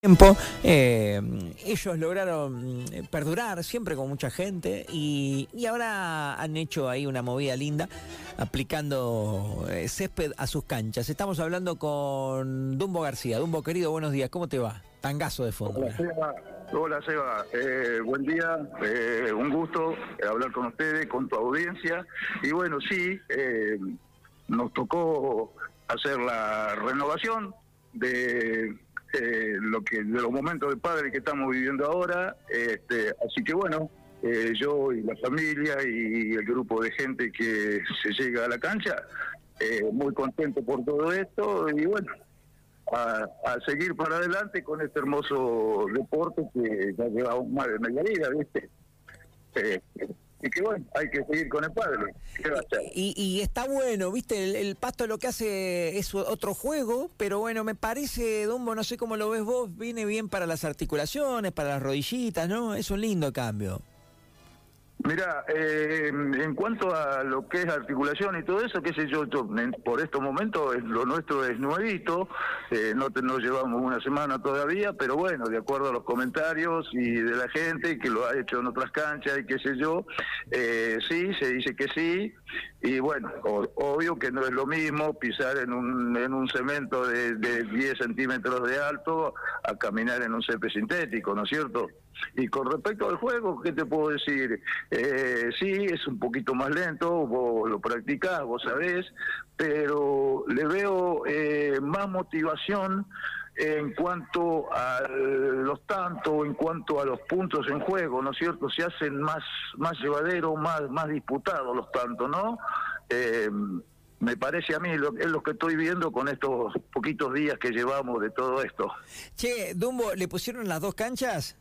tiempo. Eh, ellos lograron eh, perdurar siempre con mucha gente y, y ahora han hecho ahí una movida linda aplicando eh, césped a sus canchas. Estamos hablando con Dumbo García. Dumbo querido, buenos días. ¿Cómo te va? Tangazo de fondo. Hola Seba, Hola, Seba. Eh, buen día, eh, un gusto hablar con ustedes, con tu audiencia. Y bueno, sí, eh, nos tocó hacer la renovación de eh, lo que de los momentos de padre que estamos viviendo ahora. Este, así que bueno, eh, yo y la familia y el grupo de gente que se llega a la cancha, eh, muy contento por todo esto y bueno, a, seguir para adelante con este hermoso deporte que ya llevamos más de media vida, ¿viste? Y que bueno, hay que seguir con el padre. ¿Qué va a hacer? Y, y está bueno, viste, el, el pasto lo que hace es otro juego, pero bueno, me parece, Dumbo, no sé cómo lo ves vos, viene bien para las articulaciones, para las rodillitas, ¿no? Es un lindo cambio. Mira, eh, en cuanto a lo que es articulación y todo eso, qué sé yo, yo, por estos momentos lo nuestro es nuevito, eh, no, no llevamos una semana todavía, pero bueno, de acuerdo a los comentarios y de la gente que lo ha hecho en otras canchas y qué sé yo, eh, sí, se dice que sí, y bueno, obvio que no es lo mismo pisar en un, en un cemento de, de 10 centímetros de alto a caminar en un césped sintético, ¿no es cierto? Y con respecto al juego, ¿qué te puedo decir? Eh, sí, es un poquito más lento, vos lo practicás, vos sabés, pero le veo eh, más motivación en cuanto a los tantos, en cuanto a los puntos en juego, ¿no es cierto? Se hacen más, más llevaderos, más, más disputados los tantos, ¿no? Eh, me parece a mí, lo, es lo que estoy viendo con estos poquitos días que llevamos de todo esto. Che, Dumbo, ¿le pusieron las dos canchas?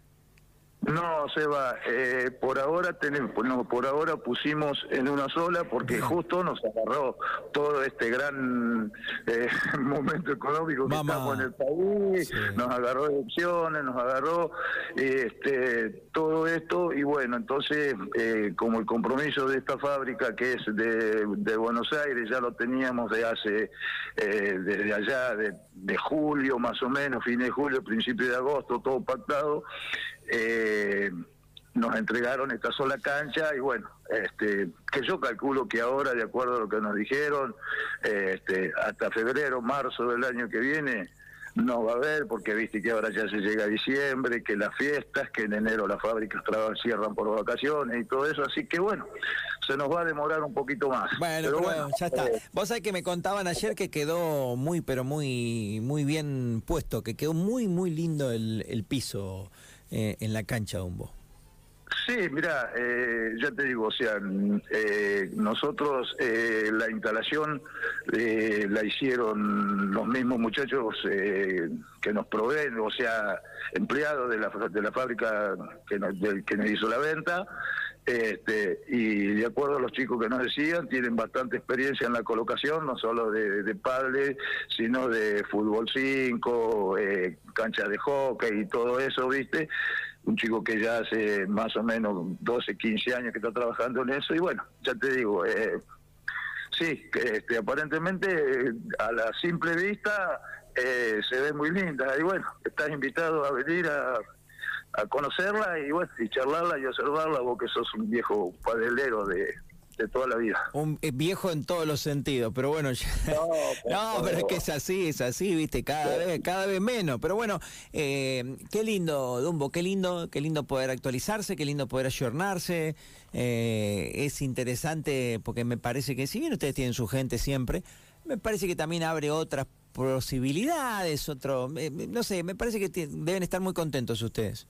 No, Seba, eh, por ahora tenemos, no, por ahora pusimos en una sola porque justo nos agarró todo este gran eh, momento económico que estamos en el país, Sí. nos agarró elecciones, nos agarró este, todo esto y bueno, entonces eh, como el compromiso de esta fábrica que es de, de Buenos Aires ya lo teníamos de hace, eh, desde allá de, de julio más o menos, fin de julio, principio de agosto, todo pactado eh, nos entregaron esta sola cancha y bueno, este, que yo calculo que ahora, de acuerdo a lo que nos dijeron, eh, este, hasta febrero, marzo del año que viene no va a haber, porque viste que ahora ya se llega a diciembre, que las fiestas, que en enero las fábricas cierran por vacaciones y todo eso, así que bueno, se nos va a demorar un poquito más. Bueno, Pero pero ya está. eh, Vos sabés que me contaban ayer que quedó muy, pero muy, muy bien puesto, que quedó muy, muy lindo el, el piso eh, en la cancha, Dumbo. Sí, mira, eh, ya te digo, o sea, eh, nosotros eh, la instalación eh, la hicieron los mismos muchachos eh, que nos proveen, o sea, empleados de la, de la fábrica que nos, que hizo la venta. Este, y de acuerdo a los chicos que nos decían, tienen bastante experiencia en la colocación, no solo de, de padre, sino de fútbol 5, eh, canchas de hockey y todo eso, ¿viste? Un chico que ya hace más o menos 12, 15 años que está trabajando en eso y bueno, ya te digo, eh, sí, este, aparentemente eh, a la simple vista eh, se ve muy linda y bueno, estás invitado a venir a, a conocerla y bueno, y charlarla y observarla, vos que sos un viejo padelero de, de toda la vida. Un eh, viejo en todos los sentidos, pero bueno, ya- No, no, pero es que es así, es así, viste, cada vez, cada vez menos. Pero bueno, eh, qué lindo, Dumbo, qué lindo, qué lindo poder actualizarse, qué lindo poder ayornarse. Eh, es interesante porque me parece que si bien ustedes tienen su gente siempre, me parece que también abre otras posibilidades, otro, eh, no sé, me parece que deben estar muy contentos ustedes.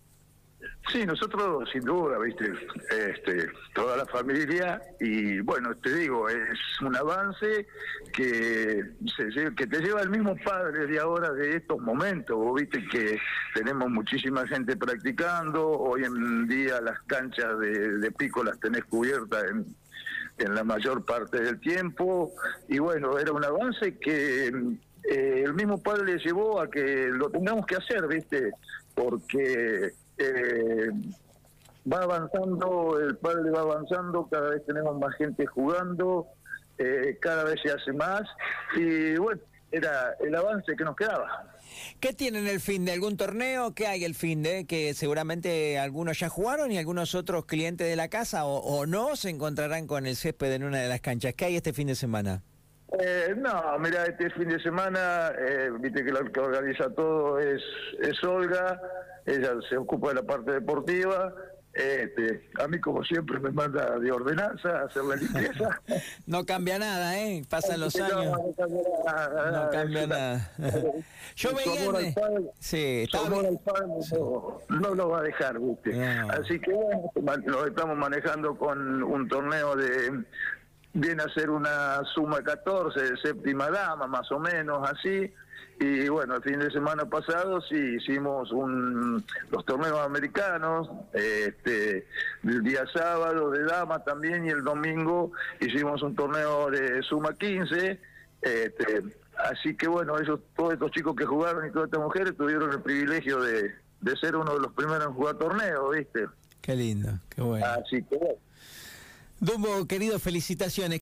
Sí, nosotros sin duda, viste, este, toda la familia y bueno, te digo, es un avance que se que te lleva el mismo padre de ahora de estos momentos, viste que tenemos muchísima gente practicando, hoy en día las canchas de, de pico las tenés cubiertas en, en la mayor parte del tiempo y bueno, era un avance que eh, el mismo padre le llevó a que lo tengamos que hacer, viste, porque eh, va avanzando, el padre va avanzando, cada vez tenemos más gente jugando, eh, cada vez se hace más y bueno, era el avance que nos quedaba. ¿Qué tienen el fin de algún torneo? ¿Qué hay el fin de? Que seguramente algunos ya jugaron y algunos otros clientes de la casa o, no se encontrarán con el césped en una de las canchas. ¿Qué hay este fin de semana? Eh, no, mira, este fin de semana, eh, viste que lo que organiza todo es, es Olga, ella se ocupa de la parte deportiva, este, a mí, como siempre, me manda de ordenanza a hacer la limpieza. no cambia nada, ¿eh? Pasan los años. No, cambia nada. Yo veía. Sí, no, lo va a dejar, ¿viste? Así que bueno, nos estamos manejando con un torneo de. Viene a ser una suma 14 de séptima dama, más o menos así y bueno, el fin de semana pasado sí hicimos un, los torneos americanos, este, el día sábado de dama también y el domingo hicimos un torneo de suma 15. Este, así que bueno, ellos, todos estos chicos que jugaron y todas estas mujeres tuvieron el privilegio de, de ser uno de los primeros en jugar torneos, ¿viste? Qué lindo, qué bueno. Así que bueno. Dumbo, querido, felicitaciones.